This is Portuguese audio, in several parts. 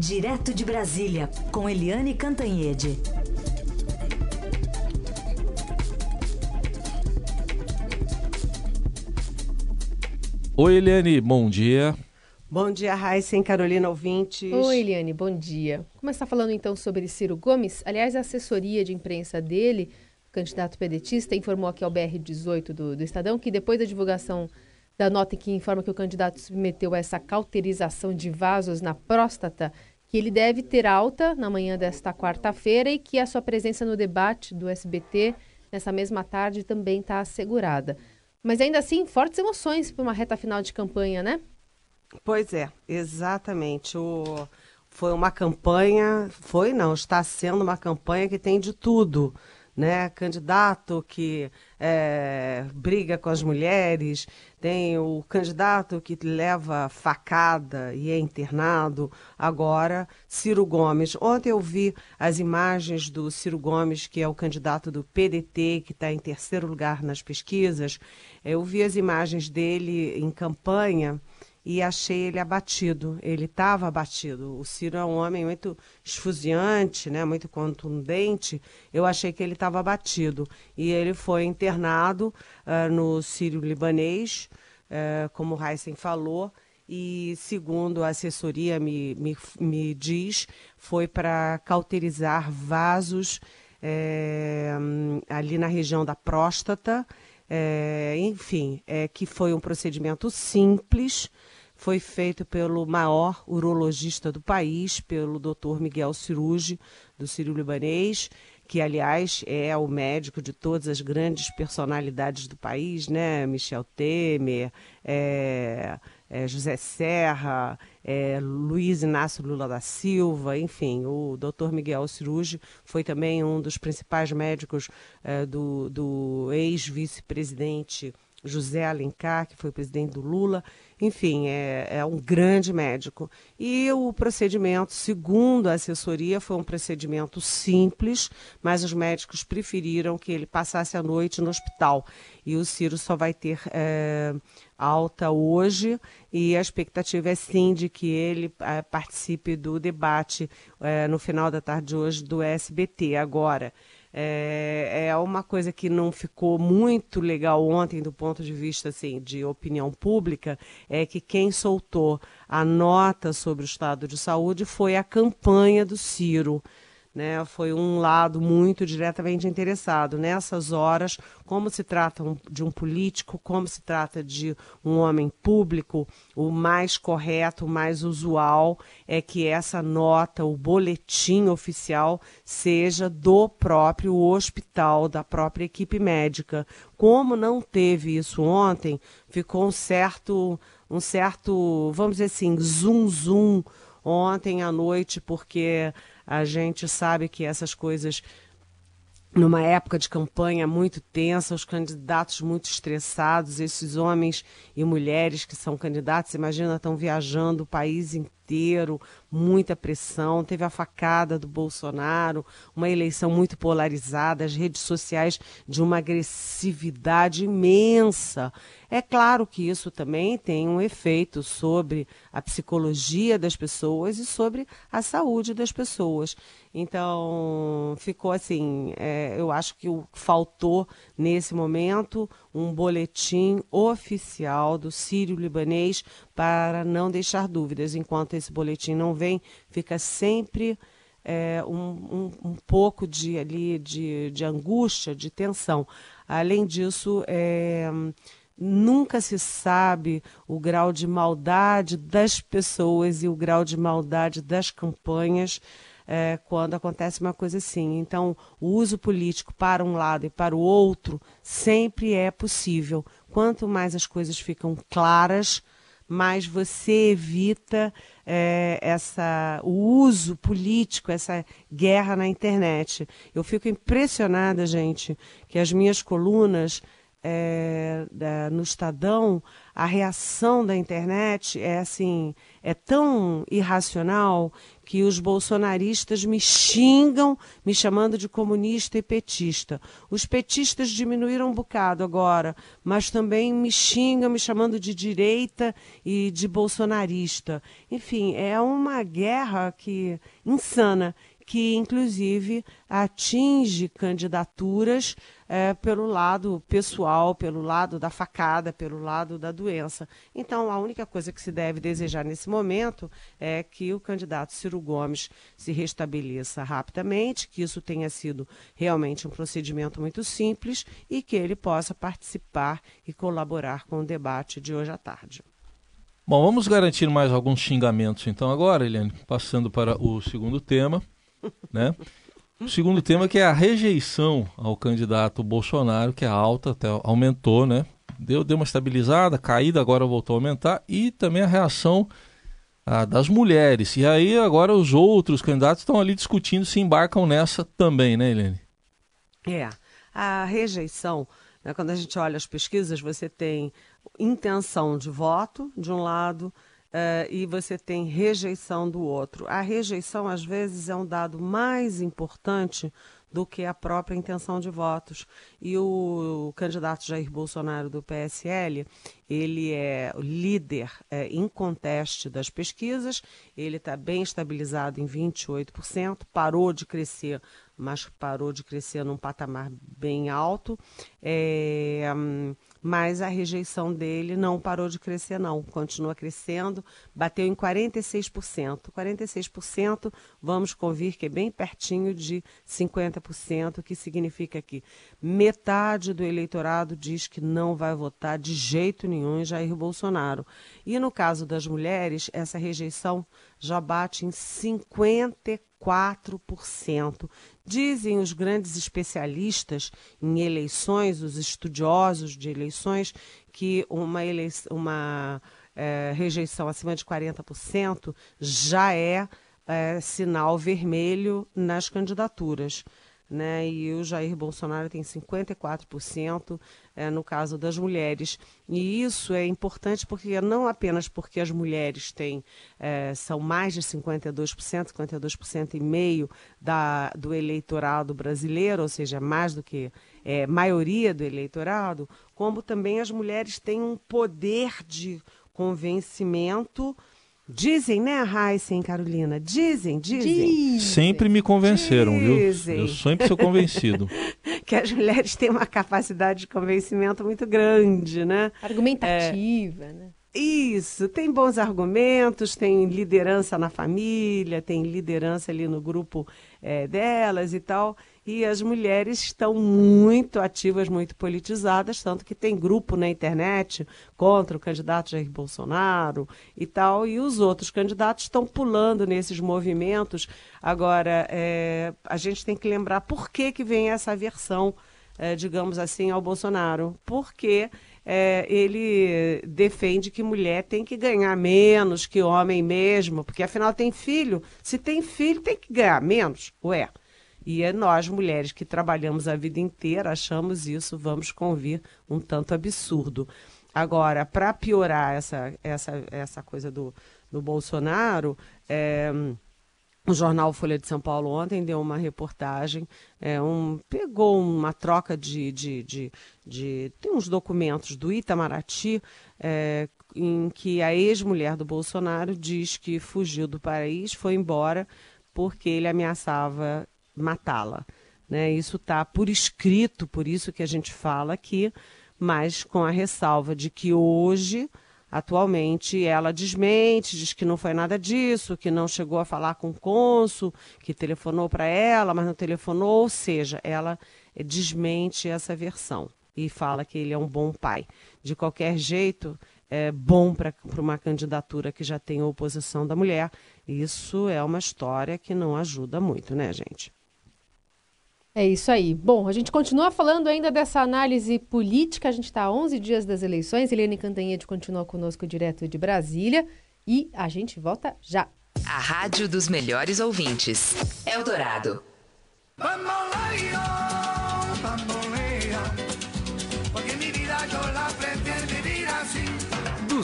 Direto de Brasília, com Eliane Cantanhede. Oi, Eliane, bom dia. Bom dia, Raíssa e Carolina ouvintes. Oi, Eliane, bom dia. Começar falando então sobre Ciro Gomes. Aliás, a assessoria de imprensa dele, o candidato pedetista, informou aqui ao BR-18 do, do Estadão que depois da divulgação da nota que informa que o candidato submeteu a essa cauterização de vasos na próstata, que ele deve ter alta na manhã desta quarta-feira e que a sua presença no debate do SBT nessa mesma tarde também está assegurada. Mas ainda assim, fortes emoções para uma reta final de campanha, né? Pois é, exatamente. O... Foi uma campanha, foi não, está sendo uma campanha que tem de tudo né? Candidato que é, briga com as mulheres, tem o candidato que leva facada e é internado. Agora, Ciro Gomes. Ontem eu vi as imagens do Ciro Gomes, que é o candidato do PDT, que está em terceiro lugar nas pesquisas. Eu vi as imagens dele em campanha e achei ele abatido. Ele estava abatido. O Ciro é um homem muito esfuziante, né, muito contundente. Eu achei que ele estava abatido. E ele foi internado uh, no Sírio Libanês, uh, como o Heisen falou. E, segundo a assessoria me, me, me diz, foi para cauterizar vasos é, ali na região da próstata. É, enfim, é que foi um procedimento simples, foi feito pelo maior urologista do país, pelo Dr. Miguel Cirugi, do Sírio Libanês, que aliás é o médico de todas as grandes personalidades do país, né? Michel Temer, é, é, José Serra, é, Luiz Inácio Lula da Silva, enfim, o Dr. Miguel Cirugi foi também um dos principais médicos é, do, do ex-vice-presidente José Alencar, que foi presidente do Lula. Enfim, é, é, um grande médico. E o procedimento, segundo a assessoria, foi um procedimento simples, mas os médicos preferiram que ele passasse a noite no hospital. E o Ciro só vai ter é, alta hoje, e a expectativa é sim de que ele é, participe do debate é, no final da tarde de hoje do SBT. Agora. É, é uma coisa que não ficou muito legal ontem do ponto de vista assim, de opinião pública, é que quem soltou a nota sobre o estado de saúde foi a campanha do Ciro né, foi um lado muito diretamente interessado. Nessas horas, como se trata de um político, como se trata de um homem público, o mais correto, o mais usual é que essa nota, o boletim oficial, seja do próprio hospital, da própria equipe médica. Como não teve isso ontem, ficou um certo, um certo, vamos dizer assim, zum zum ontem à noite, porque a gente sabe que essas coisas numa época de campanha muito tensa, os candidatos muito estressados, esses homens e mulheres que são candidatos, imagina, estão viajando o país inteiro, muita pressão, teve a facada do Bolsonaro, uma eleição muito polarizada, as redes sociais de uma agressividade imensa. É claro que isso também tem um efeito sobre a psicologia das pessoas e sobre a saúde das pessoas. Então, ficou assim, é, eu acho que faltou nesse momento um boletim oficial do Sírio-Libanês para não deixar dúvidas. Enquanto esse boletim não vem, fica sempre é, um, um, um, pouco de, ali, de, de angústia, de tensão. Além disso, é, nunca se sabe o grau de maldade das pessoas e o grau de maldade das campanhas é, quando acontece uma coisa assim. Então, o uso político para um lado e para o outro sempre é possível. Quanto mais as coisas ficam claras, mais você evita é, essa, o uso político, essa guerra na internet. Eu fico impressionada, gente, que as minhas colunas é, da, no Estadão, a reação da internet é assim, é tão irracional que os bolsonaristas me xingam, me chamando de comunista e petista. Os petistas diminuíram um bocado agora, mas também me xingam, me chamando de direita e de bolsonarista. Enfim, é uma guerra que insana que inclusive atinge candidaturas é, pelo lado pessoal, pelo lado da facada, pelo lado da doença. Então, a única coisa que se deve desejar nesse momento é que o candidato Ciro Gomes se restabeleça rapidamente, que isso tenha sido realmente um procedimento muito simples e que ele possa participar e colaborar com o debate de hoje à tarde. Bom, vamos garantir mais alguns xingamentos então agora, Eliane, passando para o segundo tema né? O segundo tema que é a rejeição ao candidato Bolsonaro, que é alta, até aumentou, né? Deu, deu uma estabilizada, caída, agora voltou a aumentar, e também a reação ah, das mulheres. E aí agora os outros candidatos estão ali discutindo se embarcam nessa também, né, Helene? É, a rejeição, né, quando a gente olha as pesquisas, você tem intenção de voto, de um lado, Uh, e você tem rejeição do outro. A rejeição, às vezes, é um dado mais importante do que a própria intenção de votos. E o, candidato Jair Bolsonaro do PSL, ele é líder é, inconteste das pesquisas, ele está bem estabilizado em 28%, parou de crescer, mas parou de crescer num patamar bem alto. É, hum, mas a rejeição dele não parou de crescer, não. Continua crescendo, bateu em 46%. 46%, vamos convir que é bem pertinho de 50%, que significa que metade do eleitorado diz que não vai votar de jeito nenhum em Jair Bolsonaro. E no caso das mulheres, essa rejeição já bate em 54%. Dizem os grandes especialistas em eleições, os estudiosos de eleições, que uma, eleição, uma é, rejeição acima de 40% já é, é sinal vermelho nas candidaturas né? E o Jair Bolsonaro tem 54% é, no caso das mulheres. E isso é importante porque não apenas porque as mulheres têm é, são mais de 52%, 52% e meio da, do eleitorado brasileiro, ou seja, mais do que é, maioria do eleitorado, como também as mulheres têm um poder de convencimento Dizem, né, e Carolina? Dizem, dizem. dizem. Sempre me convenceram, dizem. viu? Eu sempre sou convencido. que as mulheres têm uma capacidade de convencimento muito grande, né? Argumentativa, é, né? Isso, tem bons argumentos, tem liderança na família, tem liderança ali no grupo é, delas e tal. E as mulheres estão muito ativas, muito politizadas, tanto que tem grupo na internet contra o candidato Jair Bolsonaro e tal, e os outros candidatos estão pulando nesses movimentos. Agora, é, a gente tem que lembrar por que, que vem essa aversão, é, digamos assim, ao Bolsonaro. Porque é, ele defende que mulher tem que ganhar menos que homem mesmo, porque afinal tem filho. Se tem filho, tem que ganhar menos. Ué. E é nós, mulheres que trabalhamos a vida inteira, achamos isso, vamos convir, um tanto absurdo. Agora, para piorar essa, essa, essa coisa do, do Bolsonaro, é, o jornal Folha de São Paulo ontem deu uma reportagem, é, um, pegou uma troca de, de, de, de, Tem uns documentos do Itamaraty é, em que a ex-mulher do Bolsonaro diz que fugiu do país, foi embora porque ele ameaçava matá-la. Né? Isso está por escrito, por isso que a gente fala aqui, mas com a ressalva de que hoje, atualmente, ela desmente, diz que não foi nada disso, que não chegou a falar com o cônsul, que telefonou para ela, mas não telefonou, ou seja, ela desmente essa versão e fala que ele é um bom pai. De qualquer jeito, é bom para uma candidatura que já tem a oposição da mulher. Isso é uma história que não ajuda muito, né, gente? É isso aí. Bom, a gente continua falando ainda dessa análise política. A gente está a 11 dias das eleições. Eliane Cantanhede continua conosco direto de Brasília. E a gente volta já. A rádio dos melhores ouvintes. Eldorado. Bamboleio,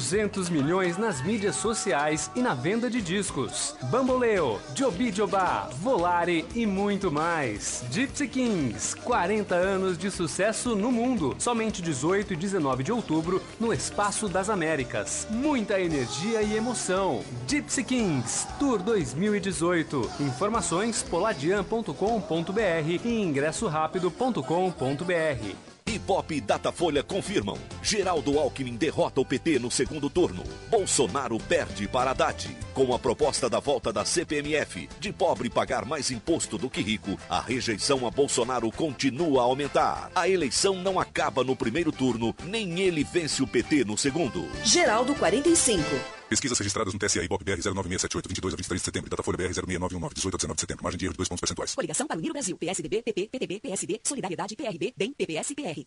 200 milhões nas mídias sociais e na venda de discos. Bamboleo, Jobi Jobá, Volare e muito mais. Gypsy Kings, 40 anos de sucesso no mundo. Somente 18 e 19 de outubro no Espaço das Américas. Muita energia e emoção. Gypsy Kings, Tour 2018. Informações poladian.com.br e ingressorápido.com.br. Ibope e Datafolha confirmam. Geraldo Alckmin derrota o PT no segundo turno. Bolsonaro perde para Haddad. Com a proposta da volta da CPMF, de pobre pagar mais imposto do que rico, a rejeição a Bolsonaro continua a aumentar. A eleição não acaba no primeiro turno, nem ele vence o PT no segundo. Geraldo 45. Pesquisas registradas no TSE Ibope BR 09678, 22 a 23 de setembro. Datafolha BR 06919, 18 a 19 de setembro. Margem de erro de 2 pontos percentuais. Coligação para unir o Brasil. PSDB, PP, PTB, PSD, Solidariedade, PRB, DEM, PPS, PR.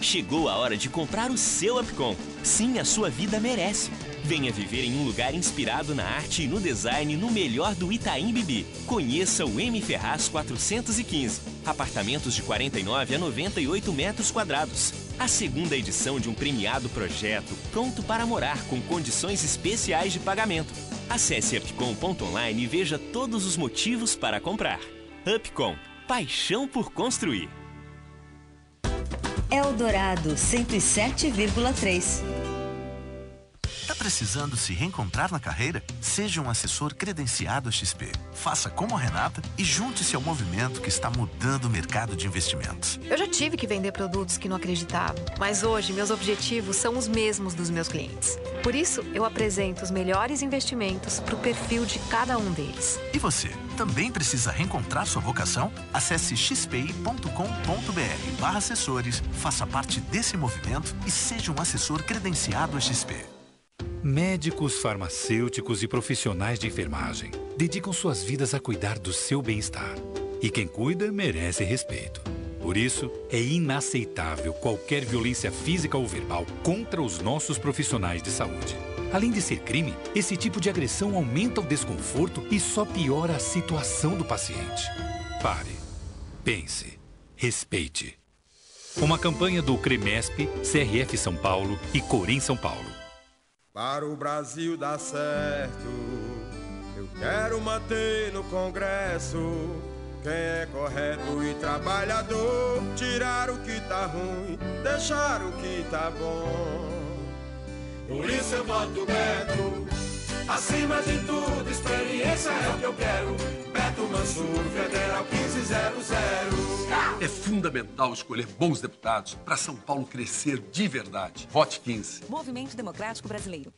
Chegou a hora de comprar o seu Upcom. Sim, a sua vida merece. Venha viver em um lugar inspirado na arte e no design no melhor do Itaim Bibi. Conheça o M Ferraz 415. Apartamentos de 49 a 98 metros quadrados. A segunda edição de um premiado projeto pronto para morar com condições especiais de pagamento. Acesse upcom.online e veja todos os motivos para comprar. Upcom. Paixão por construir. Eldorado 107,3. Tá precisando se reencontrar na carreira? Seja um assessor credenciado XP. Faça como a Renata e junte-se ao movimento que está mudando o mercado de investimentos. Eu já tive que vender produtos que não acreditava, mas hoje meus objetivos são os mesmos dos meus clientes. Por isso, eu apresento os melhores investimentos para o perfil de cada um deles. E você, também precisa reencontrar sua vocação? Acesse xpi.com.br barra assessores, faça parte desse movimento e seja um assessor credenciado a XP. Médicos, farmacêuticos e profissionais de enfermagem dedicam suas vidas a cuidar do seu bem-estar. E quem cuida merece respeito. Por isso, é inaceitável qualquer violência física ou verbal contra os nossos profissionais de saúde. Além de ser crime, esse tipo de agressão aumenta o desconforto e só piora a situação do paciente. Pare. Pense. Respeite. Uma campanha do CREMESP, CRF São Paulo e Corém São Paulo. Para o Brasil dar certo, eu quero manter no Congresso quem é correto e trabalhador, tirar o que tá ruim, deixar o que tá bom. Por isso eu voto Beto, acima de tudo, experiência é o que eu quero. Mansur, Federal 1500. É fundamental escolher bons deputados para São Paulo crescer de verdade. Vote 15. Movimento Democrático Brasileiro.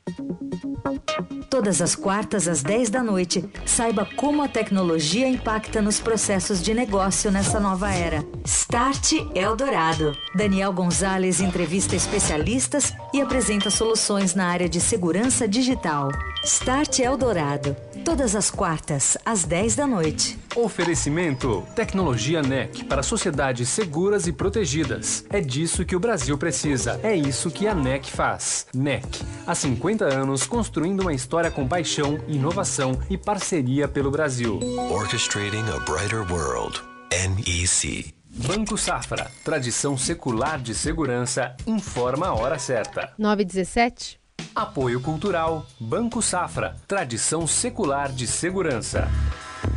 Todas as quartas às 10 da noite, saiba como a tecnologia impacta nos processos de negócio nessa nova era. Start Eldorado. Daniel Gonzalez entrevista especialistas e apresenta soluções na área de segurança digital. Start Eldorado. Todas as quartas às 10 da noite. Oferecimento: Tecnologia NEC para sociedades seguras e protegidas. É disso que o Brasil precisa. É isso que a NEC faz. NEC, há 50 anos construindo uma história com paixão, inovação e parceria pelo Brasil. Orchestrating a brighter world. NEC. Banco Safra, tradição secular de segurança, informa a hora certa. 917. Apoio Cultural, Banco Safra, tradição secular de segurança.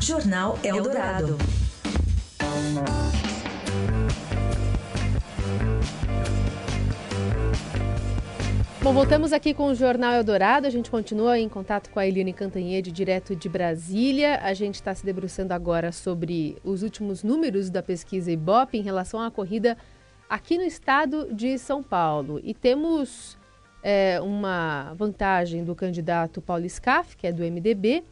Jornal Eldorado. Bom, voltamos aqui com o Jornal Eldorado. A gente continua em contato com a Eliane Cantanhede, direto de Brasília. A gente está se debruçando agora sobre os últimos números da pesquisa Ibope em relação à corrida aqui no estado de São Paulo. E temos é, uma vantagem do candidato Paulo Scaff, que é do MDB.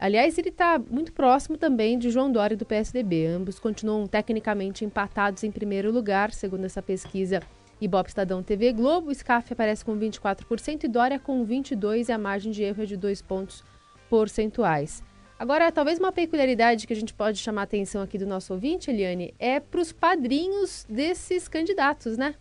Aliás, ele está muito próximo também de João Dória do PSDB. Ambos continuam tecnicamente empatados em primeiro lugar, segundo essa pesquisa Ibope Estadão TV Globo. Scaff aparece com 24% e Dória com 22% e a margem de erro é de 2 pontos percentuais. Agora, talvez uma peculiaridade que a gente pode chamar a atenção aqui do nosso ouvinte, Eliane, é para os padrinhos desses candidatos, né?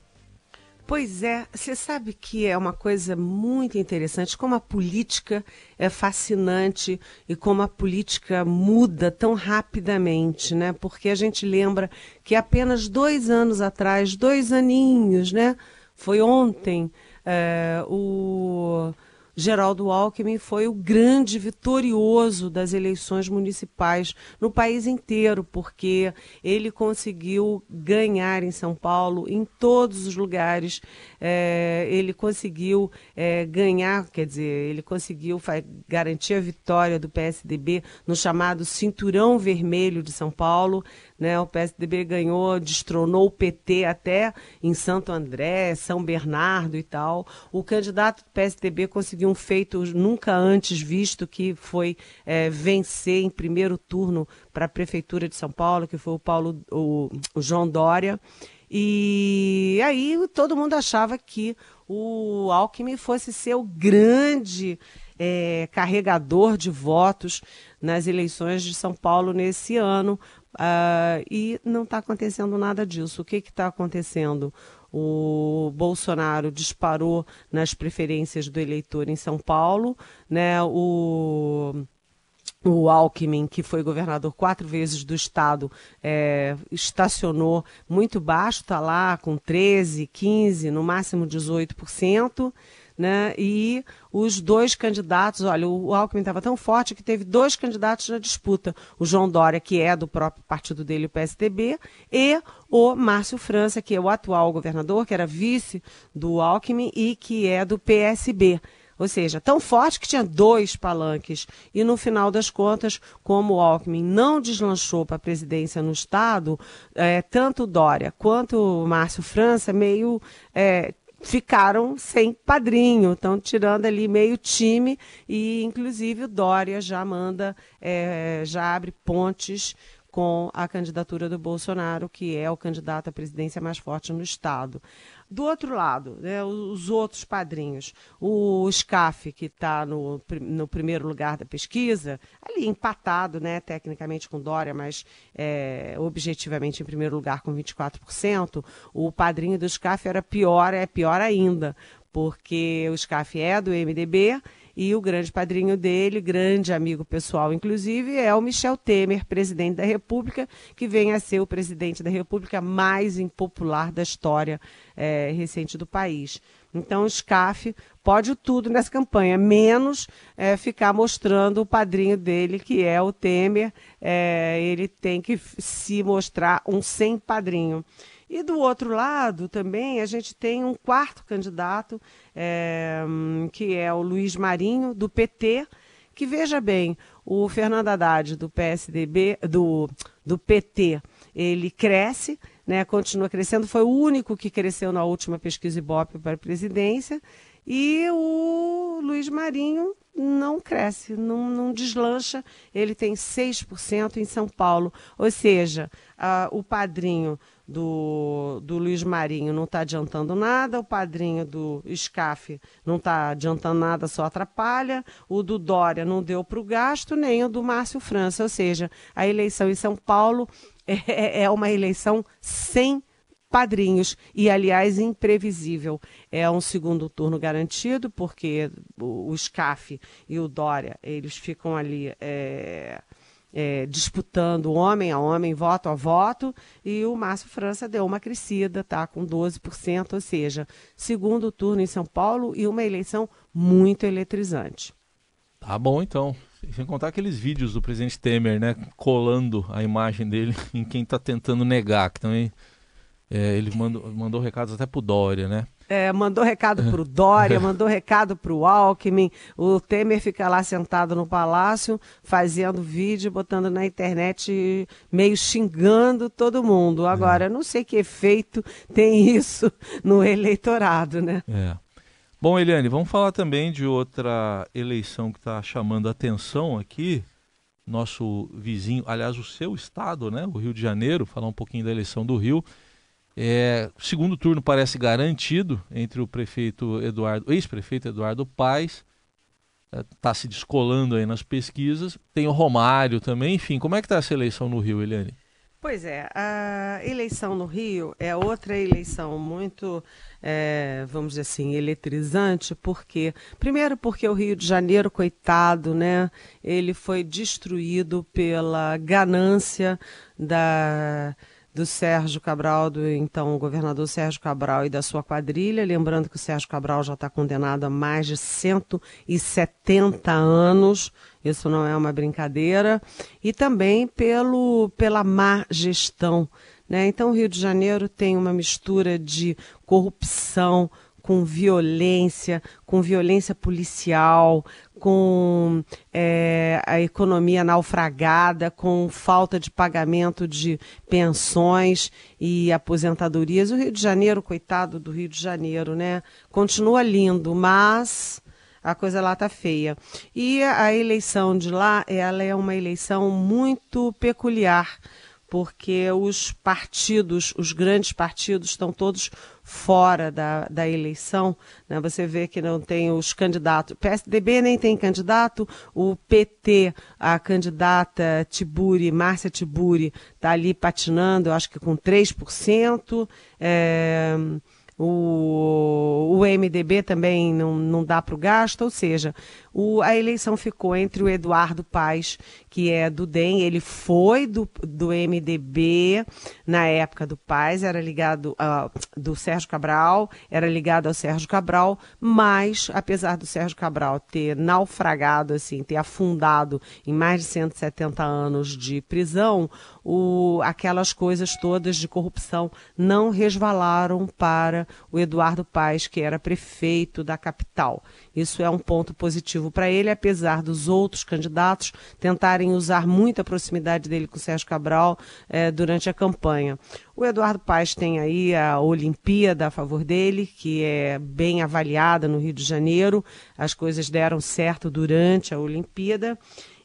Pois é, você sabe que é uma coisa muito interessante, como a política é fascinante e como a política muda tão rapidamente, né? Porque a gente lembra que apenas dois anos atrás, dois aninhos, né? Foi ontem, É, o Geraldo Alckmin foi o grande vitorioso das eleições municipais no país inteiro, porque ele conseguiu ganhar em São Paulo, em todos os lugares. É, ele conseguiu é, ganhar, quer dizer, ele conseguiu garantir a vitória do PSDB no chamado Cinturão Vermelho de São Paulo. Né? O PSDB ganhou, destronou o PT até em Santo André, São Bernardo e tal. O candidato do PSDB conseguiu um feito nunca antes visto, que foi é, vencer em primeiro turno para a Prefeitura de São Paulo, que foi o, Paulo, o, o João Dória. E aí todo mundo achava que o Alckmin fosse ser o grande é, carregador de votos nas eleições de São Paulo nesse ano, Uh, e não está acontecendo nada disso. O que está acontecendo? O Bolsonaro disparou nas preferências do eleitor em São Paulo, né? O o Alckmin, que foi governador quatro vezes do estado, é, estacionou muito baixo, está lá com 13, 15, no máximo 18% né? E os dois candidatos, olha, o Alckmin estava tão forte que teve dois candidatos na disputa: o João Dória, que é do próprio partido dele, o PSDB, e o Márcio França, que é o atual governador, que era vice do Alckmin e que é do PSB. Ou seja, tão forte que tinha dois palanques. E no final das contas, como o Alckmin não deslanchou para a presidência no Estado, é, tanto Dória quanto o Márcio França meio é, ficaram sem padrinho, estão tirando ali meio time e inclusive o Dória já manda, é, já abre pontes com a candidatura do Bolsonaro, que é o candidato à presidência mais forte no Estado. Do outro lado, né, os outros padrinhos, o SCAF, que está no, no primeiro lugar da pesquisa, ali empatado, né, tecnicamente com Dória, mas é, objetivamente em primeiro lugar com 24%, o padrinho do SCAF era pior, é pior ainda, porque o SCAF é do MDB e o grande padrinho dele, grande amigo pessoal, inclusive, é o Michel Temer, presidente da República, que vem a ser o presidente da República mais impopular da história é, recente do país. Então, o SCAF pode tudo nessa campanha, menos é, ficar mostrando o padrinho dele, que é o Temer. É, ele tem que se mostrar um sem padrinho. E do outro lado também a gente tem um quarto candidato, é, que é o Luiz Marinho, do PT, que veja bem, o Fernando Haddad do PSDB, do, do PT, ele cresce, né, continua crescendo, foi o único que cresceu na última pesquisa Ibope para a presidência, e o Luiz Marinho não cresce, não, não deslancha, ele tem 6% em São Paulo, ou seja, o padrinho do, do Luiz Marinho não está adiantando nada, o padrinho do SCAF não está adiantando nada, só atrapalha, o do Dória não deu para o gasto, nem o do Márcio França. Ou seja, a eleição em São Paulo é, é uma eleição sem padrinhos e, aliás, imprevisível. É um segundo turno garantido, porque o, o SCAF e o Dória, eles ficam ali. É é, disputando homem a homem, voto a voto, e o Márcio França deu uma crescida, tá com 12%, ou seja, segundo turno em São Paulo e uma eleição muito eletrizante. Tá bom, então. Sem contar aqueles vídeos do presidente Temer, né, colando a imagem dele em quem está tentando negar, que também é, ele mandou, mandou recados até pro Dória, né? É, mandou recado para o Dória, mandou recado para o Alckmin. O Temer fica lá sentado no palácio, fazendo vídeo, botando na internet, meio xingando todo mundo. Agora, é. não sei que efeito tem isso no eleitorado, né? É. Bom, Eliane, vamos falar também de outra eleição que está chamando atenção aqui. Nosso vizinho, aliás, o seu estado, né? O Rio de Janeiro, falar um pouquinho da eleição do Rio. É, segundo turno parece garantido entre o prefeito Eduardo, ex-prefeito Eduardo Paes, está é, se descolando aí nas pesquisas. Tem o Romário também, enfim, como é que está essa eleição no Rio, Eliane? Pois é, a eleição no Rio é outra eleição muito, é, vamos dizer assim, eletrizante, porque, primeiro porque o Rio de Janeiro, coitado, né, ele foi destruído pela ganância da do Sérgio Cabral, do então governador Sérgio Cabral e da sua quadrilha. Lembrando que o Sérgio Cabral já está condenado a mais de 170 anos, isso não é uma brincadeira, e também pelo, pela má gestão. Né? Então, o Rio de Janeiro tem uma mistura de corrupção, com violência, com violência policial, com é, a economia naufragada, com falta de pagamento de pensões e aposentadorias. O Rio de Janeiro, coitado do Rio de Janeiro, né? Continua lindo, mas a coisa lá tá feia. E a eleição de lá, ela é uma eleição muito peculiar, porque os partidos, os grandes partidos, estão todos fora da, da eleição. Né? Você vê que não tem os candidatos. O PSDB nem tem candidato, o PT, a candidata Tiburi, Márcia Tiburi, está ali patinando, acho que com 3%. É o, o MDB também não, não dá para o gasto, ou seja, o, a eleição ficou entre o Eduardo Paes, que é do DEM, ele foi do, do MDB na época do Paes, era ligado uh, do Sérgio Cabral, era ligado ao Sérgio Cabral, mas apesar do Sérgio Cabral ter naufragado, assim, ter afundado em mais de 170 anos de prisão, o, aquelas coisas todas de corrupção não resvalaram para o Eduardo Paes, que era prefeito da capital. Isso é um ponto positivo para ele, apesar dos outros candidatos tentarem usar muito a proximidade dele com o Sérgio Cabral eh, durante a campanha. O Eduardo Paes tem aí a Olimpíada a favor dele, que é bem avaliada no Rio de Janeiro. As coisas deram certo durante a Olimpíada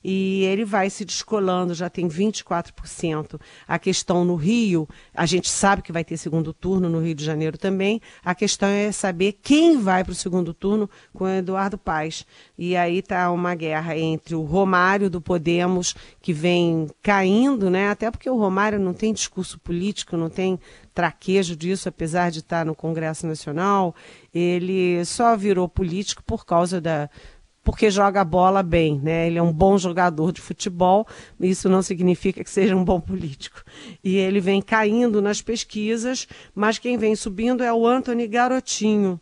e ele vai se descolando, já tem 24%. A questão no Rio, a gente sabe que vai ter segundo turno no Rio de Janeiro também. A questão é saber quem vai para o segundo turno com o Eduardo Paes. E aí está uma guerra entre o Romário do Podemos, que vem caindo, né? Até porque o Romário não tem discurso político, não tem traquejo disso, apesar de estar no Congresso Nacional. Ele só virou político por causa da porque joga a bola bem, né? Ele é um bom jogador de futebol, isso não significa que seja um bom político. E ele vem caindo nas pesquisas, mas quem vem subindo é o Anthony Garotinho.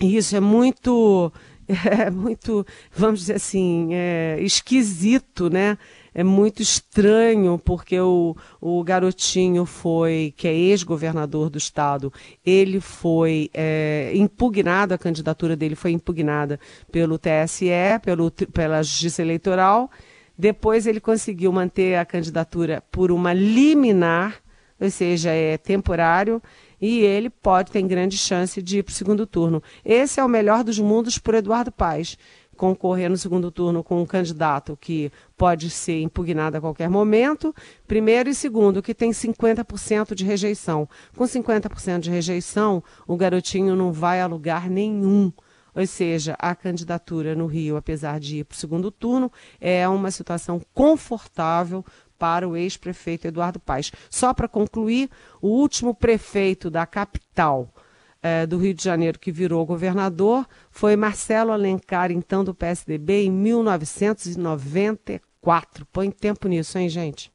E isso é muito, é muito, vamos dizer assim, é esquisito, né? É muito estranho, porque o, o garotinho foi, que é ex-governador do estado, ele foi é, impugnado, a candidatura dele foi impugnada pelo TSE, pelo, pela Justiça Eleitoral. Depois ele conseguiu manter a candidatura por uma liminar, ou seja, é temporário, e ele pode ter grande chance de ir para o segundo turno. Esse é o melhor dos mundos por Eduardo Paes concorrer no segundo turno com um candidato que pode ser impugnado a qualquer momento, primeiro, e segundo, que tem 50% de rejeição. Com 50% de rejeição, o garotinho não vai a lugar nenhum. Ou seja, a candidatura no Rio, apesar de ir para o segundo turno, é uma situação confortável para o ex-prefeito Eduardo Paes. Só para concluir, o último prefeito da capital eh, do Rio de Janeiro que virou governador foi Marcelo Alencar, então do PSDB, em 1994. Põe tempo nisso, hein, gente?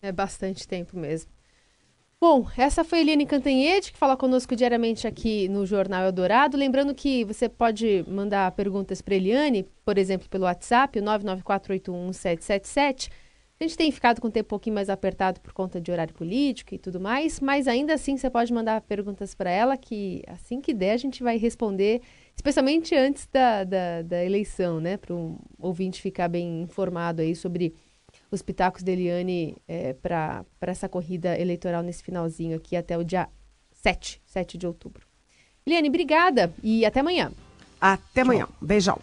É bastante tempo mesmo. Bom, essa foi Eliane Cantanhede, que fala conosco diariamente aqui no Jornal Eldorado. Lembrando que você pode mandar perguntas para Eliane, por exemplo, pelo WhatsApp, o 994811777. A gente tem ficado com o tempo um pouquinho mais apertado por conta de horário político e tudo mais, mas ainda assim você pode mandar perguntas para ela que assim que der a gente vai responder, especialmente antes da, da, da eleição, né? Para o ouvinte ficar bem informado aí sobre os pitacos da Eliane é, para essa corrida eleitoral nesse finalzinho aqui até o dia 7, 7 de outubro. Eliane, obrigada e até amanhã. Até amanhã. Beijão.